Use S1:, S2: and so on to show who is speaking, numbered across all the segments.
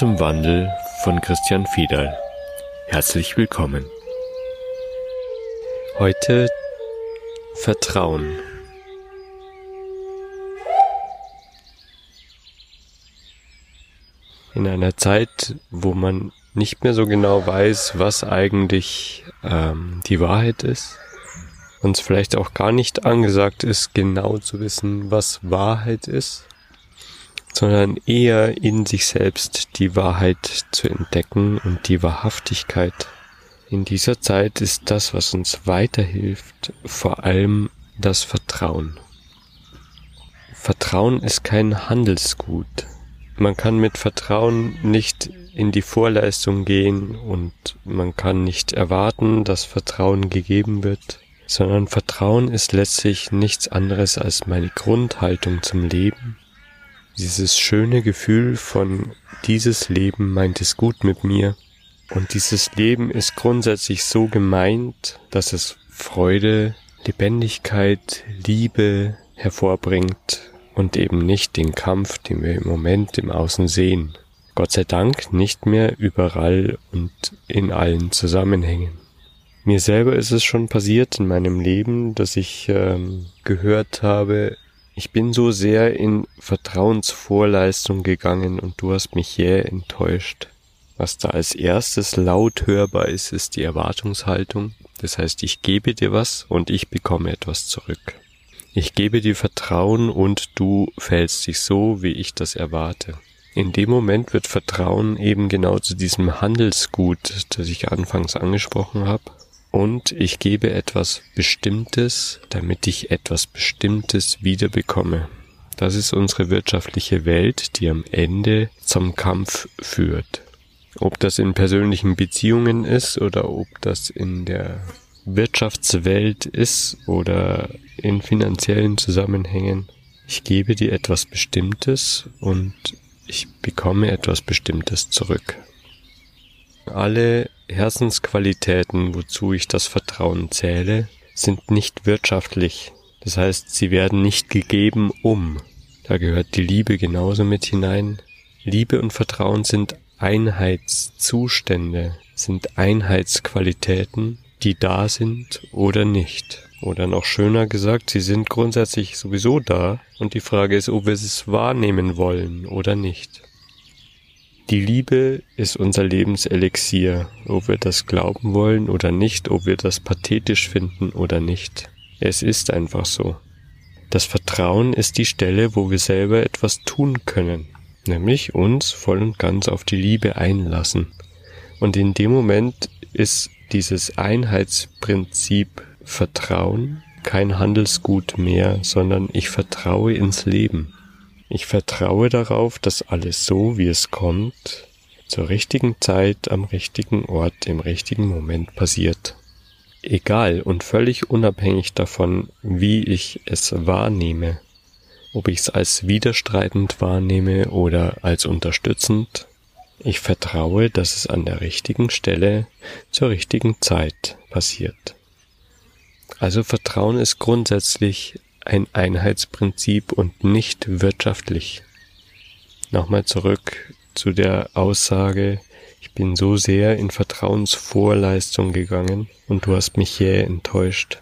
S1: Zum Wandel von Christian Fiedal. Herzlich willkommen. Heute Vertrauen. In einer Zeit, wo man nicht mehr so genau weiß, was eigentlich ähm, die Wahrheit ist, uns vielleicht auch gar nicht angesagt ist, genau zu wissen, was Wahrheit ist, sondern eher in sich selbst die Wahrheit zu entdecken und die Wahrhaftigkeit. In dieser Zeit ist das, was uns weiterhilft, vor allem das Vertrauen. Vertrauen ist kein Handelsgut. Man kann mit Vertrauen nicht in die Vorleistung gehen und man kann nicht erwarten, dass Vertrauen gegeben wird sondern Vertrauen ist letztlich nichts anderes als meine Grundhaltung zum Leben. Dieses schöne Gefühl von dieses Leben meint es gut mit mir. Und dieses Leben ist grundsätzlich so gemeint, dass es Freude, Lebendigkeit, Liebe hervorbringt und eben nicht den Kampf, den wir im Moment im Außen sehen. Gott sei Dank nicht mehr überall und in allen Zusammenhängen. Mir selber ist es schon passiert in meinem Leben, dass ich ähm, gehört habe, ich bin so sehr in Vertrauensvorleistung gegangen und du hast mich jäh enttäuscht. Was da als erstes laut hörbar ist, ist die Erwartungshaltung. Das heißt, ich gebe dir was und ich bekomme etwas zurück. Ich gebe dir Vertrauen und du fällst dich so, wie ich das erwarte. In dem Moment wird Vertrauen eben genau zu diesem Handelsgut, das ich anfangs angesprochen habe, und ich gebe etwas Bestimmtes, damit ich etwas Bestimmtes wiederbekomme. Das ist unsere wirtschaftliche Welt, die am Ende zum Kampf führt. Ob das in persönlichen Beziehungen ist oder ob das in der Wirtschaftswelt ist oder in finanziellen Zusammenhängen. Ich gebe dir etwas Bestimmtes und ich bekomme etwas Bestimmtes zurück. Alle Herzensqualitäten, wozu ich das Vertrauen zähle, sind nicht wirtschaftlich. Das heißt, sie werden nicht gegeben um. Da gehört die Liebe genauso mit hinein. Liebe und Vertrauen sind Einheitszustände, sind Einheitsqualitäten, die da sind oder nicht. Oder noch schöner gesagt, sie sind grundsätzlich sowieso da und die Frage ist, ob wir es wahrnehmen wollen oder nicht. Die Liebe ist unser Lebenselixier, ob wir das glauben wollen oder nicht, ob wir das pathetisch finden oder nicht. Es ist einfach so. Das Vertrauen ist die Stelle, wo wir selber etwas tun können, nämlich uns voll und ganz auf die Liebe einlassen. Und in dem Moment ist dieses Einheitsprinzip Vertrauen kein Handelsgut mehr, sondern ich vertraue ins Leben. Ich vertraue darauf, dass alles so, wie es kommt, zur richtigen Zeit, am richtigen Ort, im richtigen Moment passiert. Egal und völlig unabhängig davon, wie ich es wahrnehme, ob ich es als widerstreitend wahrnehme oder als unterstützend, ich vertraue, dass es an der richtigen Stelle zur richtigen Zeit passiert. Also Vertrauen ist grundsätzlich ein Einheitsprinzip und nicht wirtschaftlich. Nochmal zurück zu der Aussage, ich bin so sehr in Vertrauensvorleistung gegangen und du hast mich jäh enttäuscht.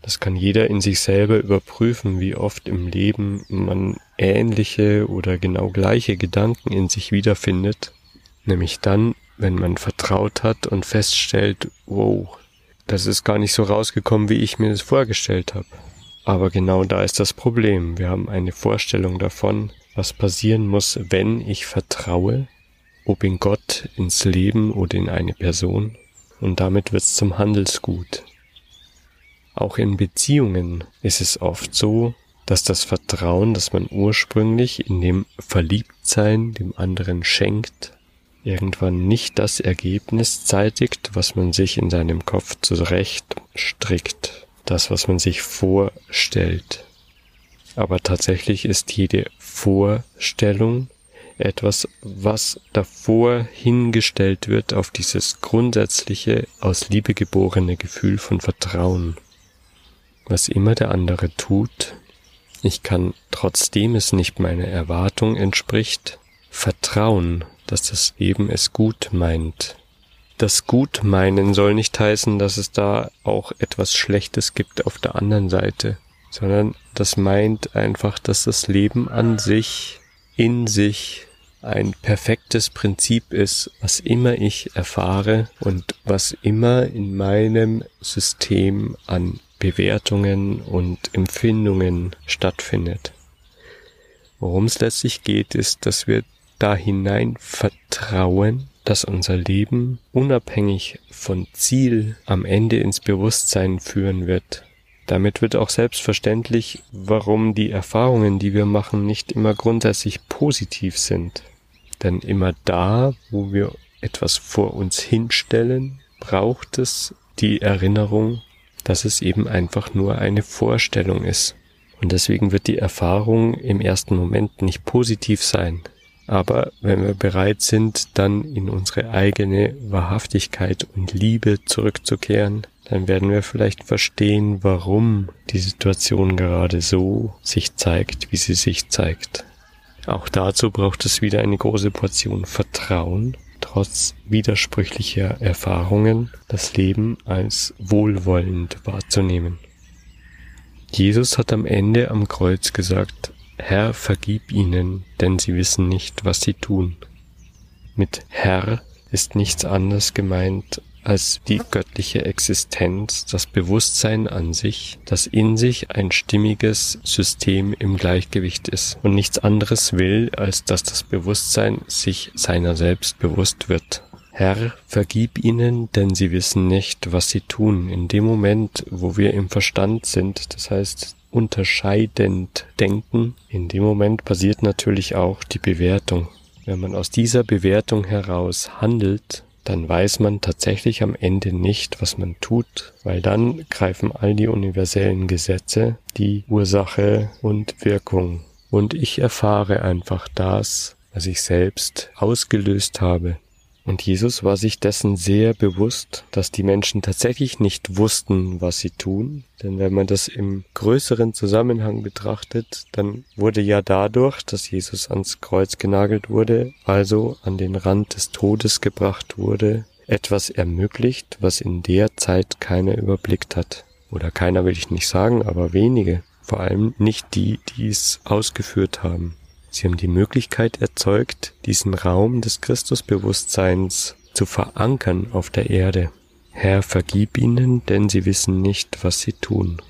S1: Das kann jeder in sich selber überprüfen, wie oft im Leben man ähnliche oder genau gleiche Gedanken in sich wiederfindet, nämlich dann, wenn man vertraut hat und feststellt, wow, das ist gar nicht so rausgekommen, wie ich mir das vorgestellt habe. Aber genau da ist das Problem. Wir haben eine Vorstellung davon, was passieren muss, wenn ich vertraue, ob in Gott, ins Leben oder in eine Person. Und damit wird es zum Handelsgut. Auch in Beziehungen ist es oft so, dass das Vertrauen, das man ursprünglich in dem Verliebtsein dem anderen schenkt, irgendwann nicht das Ergebnis zeitigt, was man sich in seinem Kopf zurecht strickt das, was man sich vorstellt. Aber tatsächlich ist jede Vorstellung etwas, was davor hingestellt wird auf dieses grundsätzliche, aus Liebe geborene Gefühl von Vertrauen. Was immer der andere tut, ich kann, trotzdem es nicht meiner Erwartung entspricht, Vertrauen, dass das Leben es gut meint. Das Gutmeinen soll nicht heißen, dass es da auch etwas Schlechtes gibt auf der anderen Seite, sondern das meint einfach, dass das Leben an sich, in sich ein perfektes Prinzip ist, was immer ich erfahre und was immer in meinem System an Bewertungen und Empfindungen stattfindet. Worum es letztlich geht, ist, dass wir da hinein vertrauen, dass unser Leben unabhängig von Ziel am Ende ins Bewusstsein führen wird. Damit wird auch selbstverständlich, warum die Erfahrungen, die wir machen, nicht immer grundsätzlich positiv sind. Denn immer da, wo wir etwas vor uns hinstellen, braucht es die Erinnerung, dass es eben einfach nur eine Vorstellung ist. Und deswegen wird die Erfahrung im ersten Moment nicht positiv sein. Aber wenn wir bereit sind, dann in unsere eigene Wahrhaftigkeit und Liebe zurückzukehren, dann werden wir vielleicht verstehen, warum die Situation gerade so sich zeigt, wie sie sich zeigt. Auch dazu braucht es wieder eine große Portion Vertrauen, trotz widersprüchlicher Erfahrungen das Leben als wohlwollend wahrzunehmen. Jesus hat am Ende am Kreuz gesagt, Herr, vergib ihnen, denn sie wissen nicht, was sie tun. Mit Herr ist nichts anderes gemeint als die göttliche Existenz, das Bewusstsein an sich, das in sich ein stimmiges System im Gleichgewicht ist und nichts anderes will, als dass das Bewusstsein sich seiner selbst bewusst wird. Herr, vergib ihnen, denn sie wissen nicht, was sie tun. In dem Moment, wo wir im Verstand sind, das heißt unterscheidend denken, in dem Moment passiert natürlich auch die Bewertung. Wenn man aus dieser Bewertung heraus handelt, dann weiß man tatsächlich am Ende nicht, was man tut, weil dann greifen all die universellen Gesetze, die Ursache und Wirkung. Und ich erfahre einfach das, was ich selbst ausgelöst habe. Und Jesus war sich dessen sehr bewusst, dass die Menschen tatsächlich nicht wussten, was sie tun. Denn wenn man das im größeren Zusammenhang betrachtet, dann wurde ja dadurch, dass Jesus ans Kreuz genagelt wurde, also an den Rand des Todes gebracht wurde, etwas ermöglicht, was in der Zeit keiner überblickt hat. Oder keiner will ich nicht sagen, aber wenige. Vor allem nicht die, die es ausgeführt haben. Sie haben die Möglichkeit erzeugt, diesen Raum des Christusbewusstseins zu verankern auf der Erde. Herr, vergib ihnen, denn sie wissen nicht, was sie tun.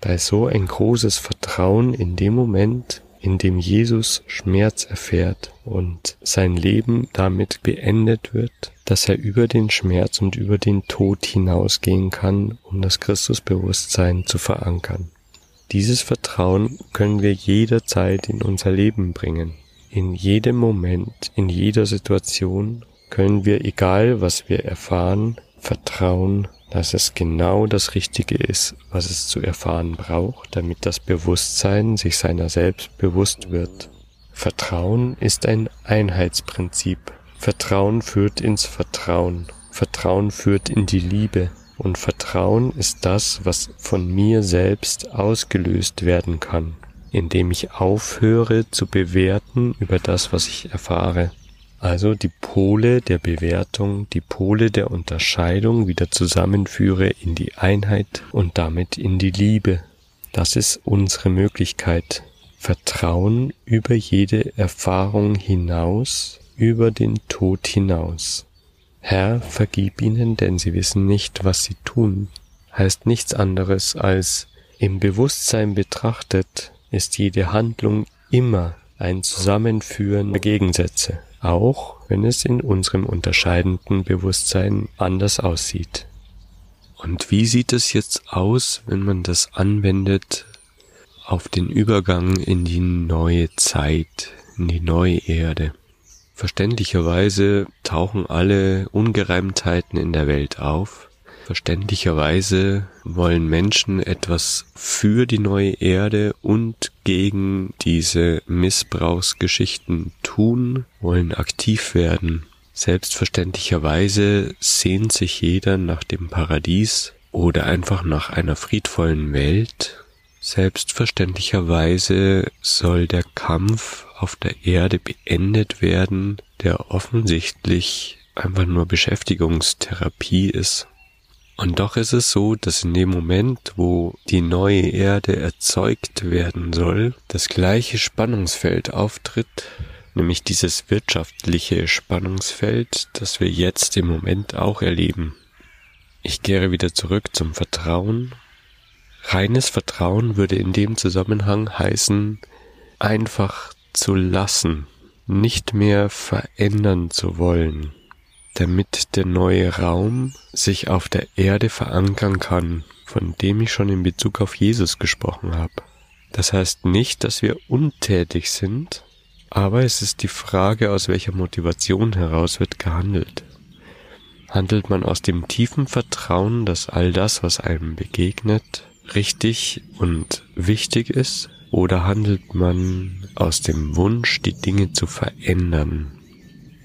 S1: Da ist so ein großes Vertrauen in dem Moment, in dem Jesus Schmerz erfährt und sein Leben damit beendet wird, dass er über den Schmerz und über den Tod hinausgehen kann, um das Christusbewusstsein zu verankern. Dieses Vertrauen können wir jederzeit in unser Leben bringen. In jedem Moment, in jeder Situation können wir, egal was wir erfahren, vertrauen, dass es genau das Richtige ist, was es zu erfahren braucht, damit das Bewusstsein sich seiner selbst bewusst wird. Vertrauen ist ein Einheitsprinzip. Vertrauen führt ins Vertrauen. Vertrauen führt in die Liebe. Und Vertrauen ist das, was von mir selbst ausgelöst werden kann, indem ich aufhöre zu bewerten über das, was ich erfahre. Also die Pole der Bewertung, die Pole der Unterscheidung wieder zusammenführe in die Einheit und damit in die Liebe. Das ist unsere Möglichkeit. Vertrauen über jede Erfahrung hinaus, über den Tod hinaus. Herr, vergib ihnen, denn sie wissen nicht, was sie tun, heißt nichts anderes als im Bewusstsein betrachtet ist jede Handlung immer ein Zusammenführen der Gegensätze, auch wenn es in unserem unterscheidenden Bewusstsein anders aussieht. Und wie sieht es jetzt aus, wenn man das anwendet auf den Übergang in die neue Zeit, in die neue Erde? Verständlicherweise tauchen alle Ungereimtheiten in der Welt auf. Verständlicherweise wollen Menschen etwas für die neue Erde und gegen diese Missbrauchsgeschichten tun, wollen aktiv werden. Selbstverständlicherweise sehnt sich jeder nach dem Paradies oder einfach nach einer friedvollen Welt. Selbstverständlicherweise soll der Kampf auf der Erde beendet werden, der offensichtlich einfach nur Beschäftigungstherapie ist. Und doch ist es so, dass in dem Moment, wo die neue Erde erzeugt werden soll, das gleiche Spannungsfeld auftritt, nämlich dieses wirtschaftliche Spannungsfeld, das wir jetzt im Moment auch erleben. Ich kehre wieder zurück zum Vertrauen. Reines Vertrauen würde in dem Zusammenhang heißen, einfach zu lassen, nicht mehr verändern zu wollen, damit der neue Raum sich auf der Erde verankern kann, von dem ich schon in Bezug auf Jesus gesprochen habe. Das heißt nicht, dass wir untätig sind, aber es ist die Frage, aus welcher Motivation heraus wird gehandelt. Handelt man aus dem tiefen Vertrauen, dass all das, was einem begegnet, richtig und wichtig ist, oder handelt man aus dem Wunsch, die Dinge zu verändern,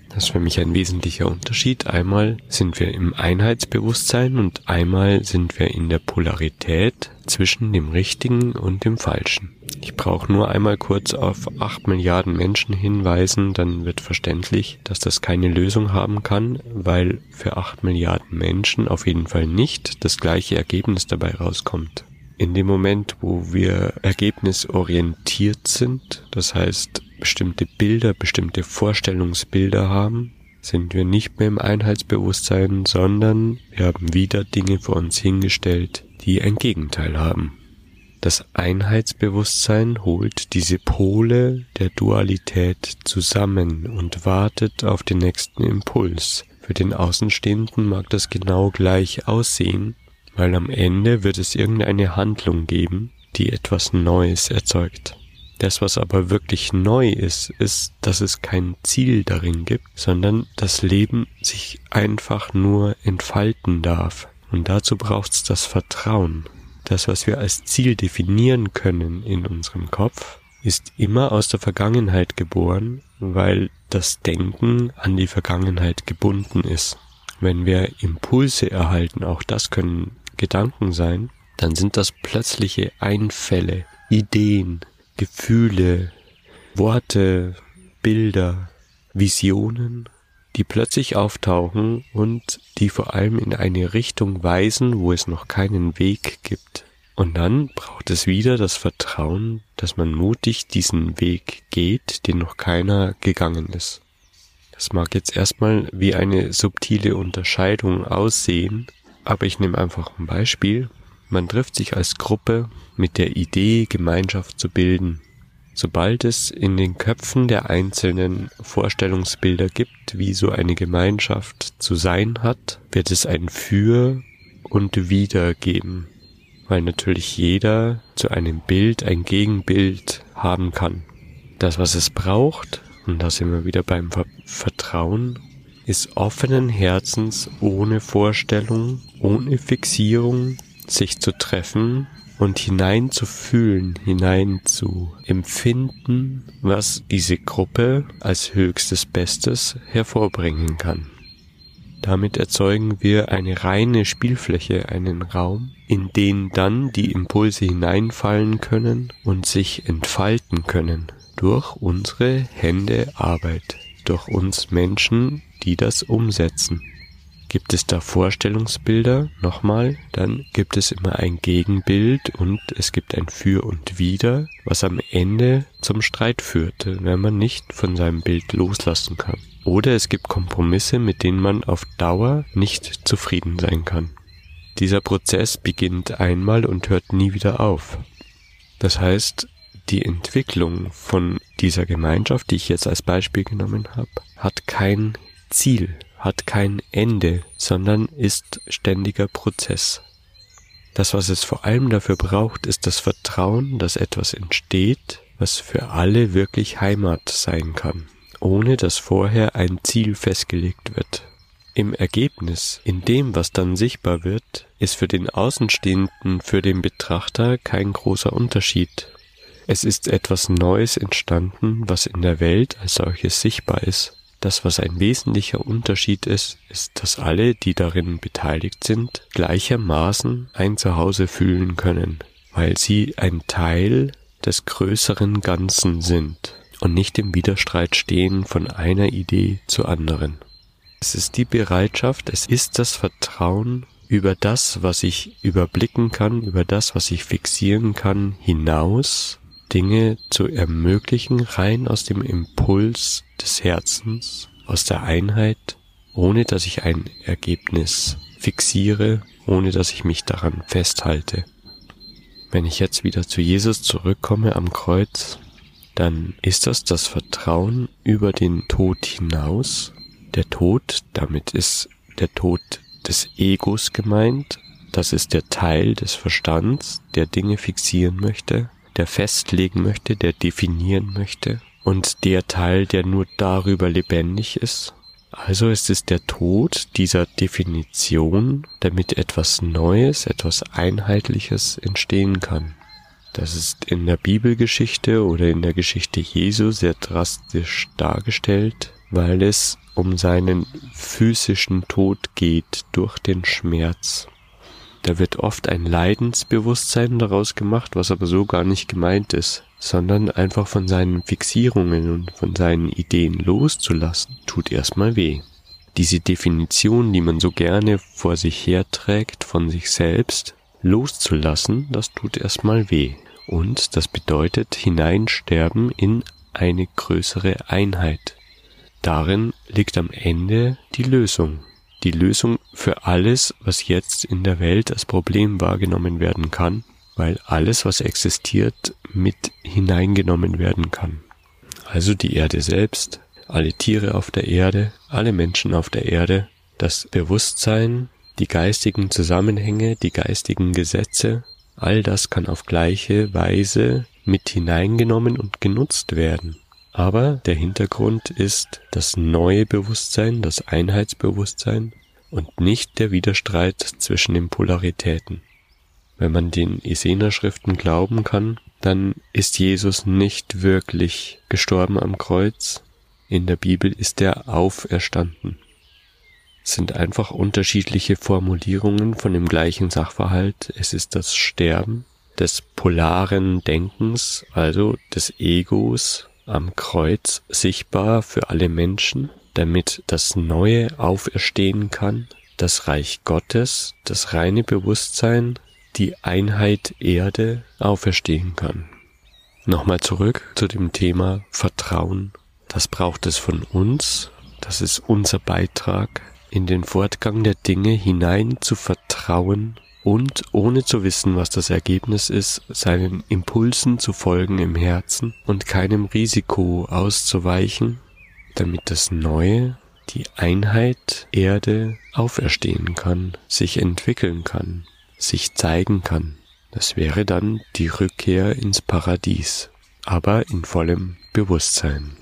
S1: das ist für mich ein wesentlicher Unterschied. Einmal sind wir im Einheitsbewusstsein und einmal sind wir in der Polarität zwischen dem Richtigen und dem Falschen. Ich brauche nur einmal kurz auf acht Milliarden Menschen hinweisen, dann wird verständlich, dass das keine Lösung haben kann, weil für acht Milliarden Menschen auf jeden Fall nicht das gleiche Ergebnis dabei rauskommt. In dem Moment, wo wir ergebnisorientiert sind, das heißt bestimmte Bilder, bestimmte Vorstellungsbilder haben, sind wir nicht mehr im Einheitsbewusstsein, sondern wir haben wieder Dinge vor uns hingestellt, die ein Gegenteil haben. Das Einheitsbewusstsein holt diese Pole der Dualität zusammen und wartet auf den nächsten Impuls. Für den Außenstehenden mag das genau gleich aussehen, weil am Ende wird es irgendeine Handlung geben, die etwas Neues erzeugt. Das, was aber wirklich neu ist, ist, dass es kein Ziel darin gibt, sondern das Leben sich einfach nur entfalten darf. Und dazu braucht es das Vertrauen. Das, was wir als Ziel definieren können in unserem Kopf, ist immer aus der Vergangenheit geboren, weil das Denken an die Vergangenheit gebunden ist. Wenn wir Impulse erhalten, auch das können Gedanken sein, dann sind das plötzliche Einfälle, Ideen, Gefühle, Worte, Bilder, Visionen, die plötzlich auftauchen und die vor allem in eine Richtung weisen, wo es noch keinen Weg gibt. Und dann braucht es wieder das Vertrauen, dass man mutig diesen Weg geht, den noch keiner gegangen ist. Das mag jetzt erstmal wie eine subtile Unterscheidung aussehen, aber ich nehme einfach ein Beispiel. Man trifft sich als Gruppe mit der Idee, Gemeinschaft zu bilden. Sobald es in den Köpfen der Einzelnen Vorstellungsbilder gibt, wie so eine Gemeinschaft zu sein hat, wird es ein Für und Wider geben, weil natürlich jeder zu einem Bild ein Gegenbild haben kann. Das, was es braucht, und da sind wir wieder beim Vertrauen, ist offenen Herzens ohne Vorstellung, ohne Fixierung, sich zu treffen und hinein zu fühlen, hinein zu empfinden, was diese Gruppe als höchstes Bestes hervorbringen kann. Damit erzeugen wir eine reine Spielfläche, einen Raum, in den dann die Impulse hineinfallen können und sich entfalten können durch unsere Hände Arbeit, durch uns Menschen, die das umsetzen. Gibt es da Vorstellungsbilder nochmal, dann gibt es immer ein Gegenbild und es gibt ein Für und Wider, was am Ende zum Streit führte, wenn man nicht von seinem Bild loslassen kann. Oder es gibt Kompromisse, mit denen man auf Dauer nicht zufrieden sein kann. Dieser Prozess beginnt einmal und hört nie wieder auf. Das heißt, die Entwicklung von dieser Gemeinschaft, die ich jetzt als Beispiel genommen habe, hat kein Ziel, hat kein Ende, sondern ist ständiger Prozess. Das, was es vor allem dafür braucht, ist das Vertrauen, dass etwas entsteht, was für alle wirklich Heimat sein kann, ohne dass vorher ein Ziel festgelegt wird. Im Ergebnis, in dem, was dann sichtbar wird, ist für den Außenstehenden, für den Betrachter kein großer Unterschied. Es ist etwas Neues entstanden, was in der Welt als solches sichtbar ist das, was ein wesentlicher Unterschied ist, ist, dass alle, die darin beteiligt sind, gleichermaßen ein Zuhause fühlen können, weil sie ein Teil des größeren Ganzen sind und nicht im Widerstreit stehen von einer Idee zur anderen. Es ist die Bereitschaft, es ist das Vertrauen über das, was ich überblicken kann, über das, was ich fixieren kann, hinaus Dinge zu ermöglichen, rein aus dem Impuls des Herzens, aus der Einheit, ohne dass ich ein Ergebnis fixiere, ohne dass ich mich daran festhalte. Wenn ich jetzt wieder zu Jesus zurückkomme am Kreuz, dann ist das das Vertrauen über den Tod hinaus. Der Tod, damit ist der Tod des Egos gemeint. Das ist der Teil des Verstands, der Dinge fixieren möchte, der festlegen möchte, der definieren möchte. Und der Teil, der nur darüber lebendig ist. Also ist es der Tod dieser Definition, damit etwas Neues, etwas Einheitliches entstehen kann. Das ist in der Bibelgeschichte oder in der Geschichte Jesu sehr drastisch dargestellt, weil es um seinen physischen Tod geht durch den Schmerz. Da wird oft ein Leidensbewusstsein daraus gemacht, was aber so gar nicht gemeint ist, sondern einfach von seinen Fixierungen und von seinen Ideen loszulassen, tut erstmal weh. Diese Definition, die man so gerne vor sich herträgt von sich selbst, loszulassen, das tut erstmal weh. Und das bedeutet hineinsterben in eine größere Einheit. Darin liegt am Ende die Lösung. Die Lösung für alles, was jetzt in der Welt als Problem wahrgenommen werden kann, weil alles, was existiert, mit hineingenommen werden kann. Also die Erde selbst, alle Tiere auf der Erde, alle Menschen auf der Erde, das Bewusstsein, die geistigen Zusammenhänge, die geistigen Gesetze, all das kann auf gleiche Weise mit hineingenommen und genutzt werden. Aber der Hintergrund ist das neue Bewusstsein, das Einheitsbewusstsein und nicht der Widerstreit zwischen den Polaritäten. Wenn man den Essener-Schriften glauben kann, dann ist Jesus nicht wirklich gestorben am Kreuz. In der Bibel ist er auferstanden sind einfach unterschiedliche Formulierungen von dem gleichen Sachverhalt. Es ist das Sterben des polaren Denkens, also des Egos am Kreuz sichtbar für alle Menschen, damit das Neue auferstehen kann, das Reich Gottes, das reine Bewusstsein, die Einheit Erde auferstehen kann. Nochmal zurück zu dem Thema Vertrauen. Das braucht es von uns. Das ist unser Beitrag in den Fortgang der Dinge hinein zu vertrauen und ohne zu wissen, was das Ergebnis ist, seinen Impulsen zu folgen im Herzen und keinem Risiko auszuweichen, damit das Neue, die Einheit Erde auferstehen kann, sich entwickeln kann, sich zeigen kann. Das wäre dann die Rückkehr ins Paradies, aber in vollem Bewusstsein.